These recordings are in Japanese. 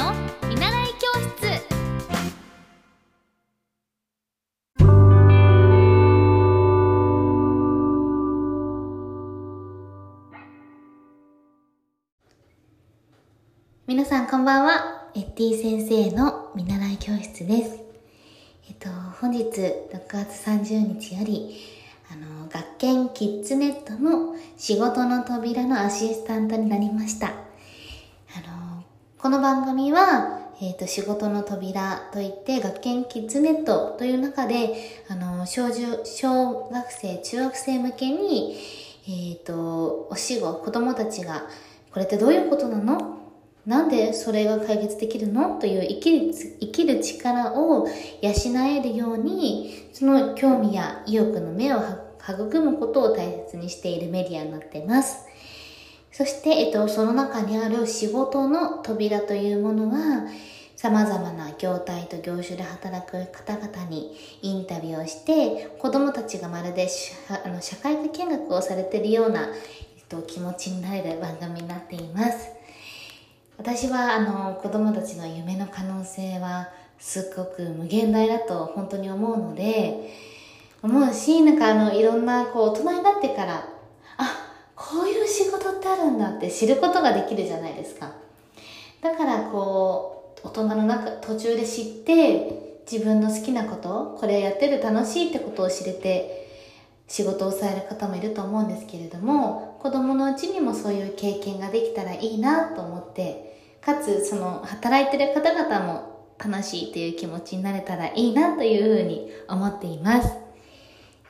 の見習い教室皆さんこんばんは。エッティ先生の見習い教室です。えっと、本日6月30日より、あの、学研キッズネットの仕事の扉のアシスタントになりました。この番組は、えっ、と、仕事の扉といって、学研キッズネットという中で、あの、小中、小学生、中学生向けに、えっ、と、お仕事、子供たちが、これってどういうことなの？なんでそれが解決できるの？という生きる生きる力を養えるように、その興味や意欲の目を育むことを大切にしているメディアになっています。そして、えっと、その中にある仕事の扉というものは、様々な業態と業種で働く方々にインタビューをして、子供たちがまるであの社会科見学をされているような、えっと、気持ちになれる番組になっています。私はあの子供たちの夢の可能性はすっごく無限大だと本当に思うので思うしなんかあのいろんなこう大人になってからあこういう仕事ってあるんだって知ることができるじゃないですかだからこう大人の中途中で知って自分の好きなことこれやってる楽しいってことを知れて仕事をされる方もいると思うんですけれども子供のうちにもそういう経験ができたらいいなと思ってかつその働いてる方々も楽しいという気持ちになれたらいいなというふうに思っています。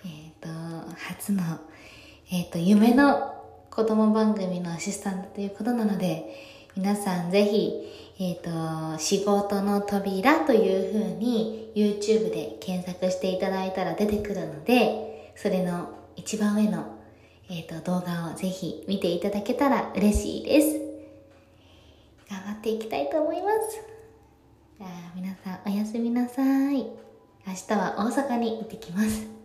えっ、と、初の、えっ、と、夢の子供番組のアシスタントということなので、皆さんぜひ、えっ、と、仕事の扉というふうに YouTube で検索していただいたら出てくるので、それの一番上の、えっ、と、動画をぜひ見ていただけたら嬉しいです。頑張っていきたいと思います。じゃあ皆さんおやすみなさい。明日は大阪に行ってきます。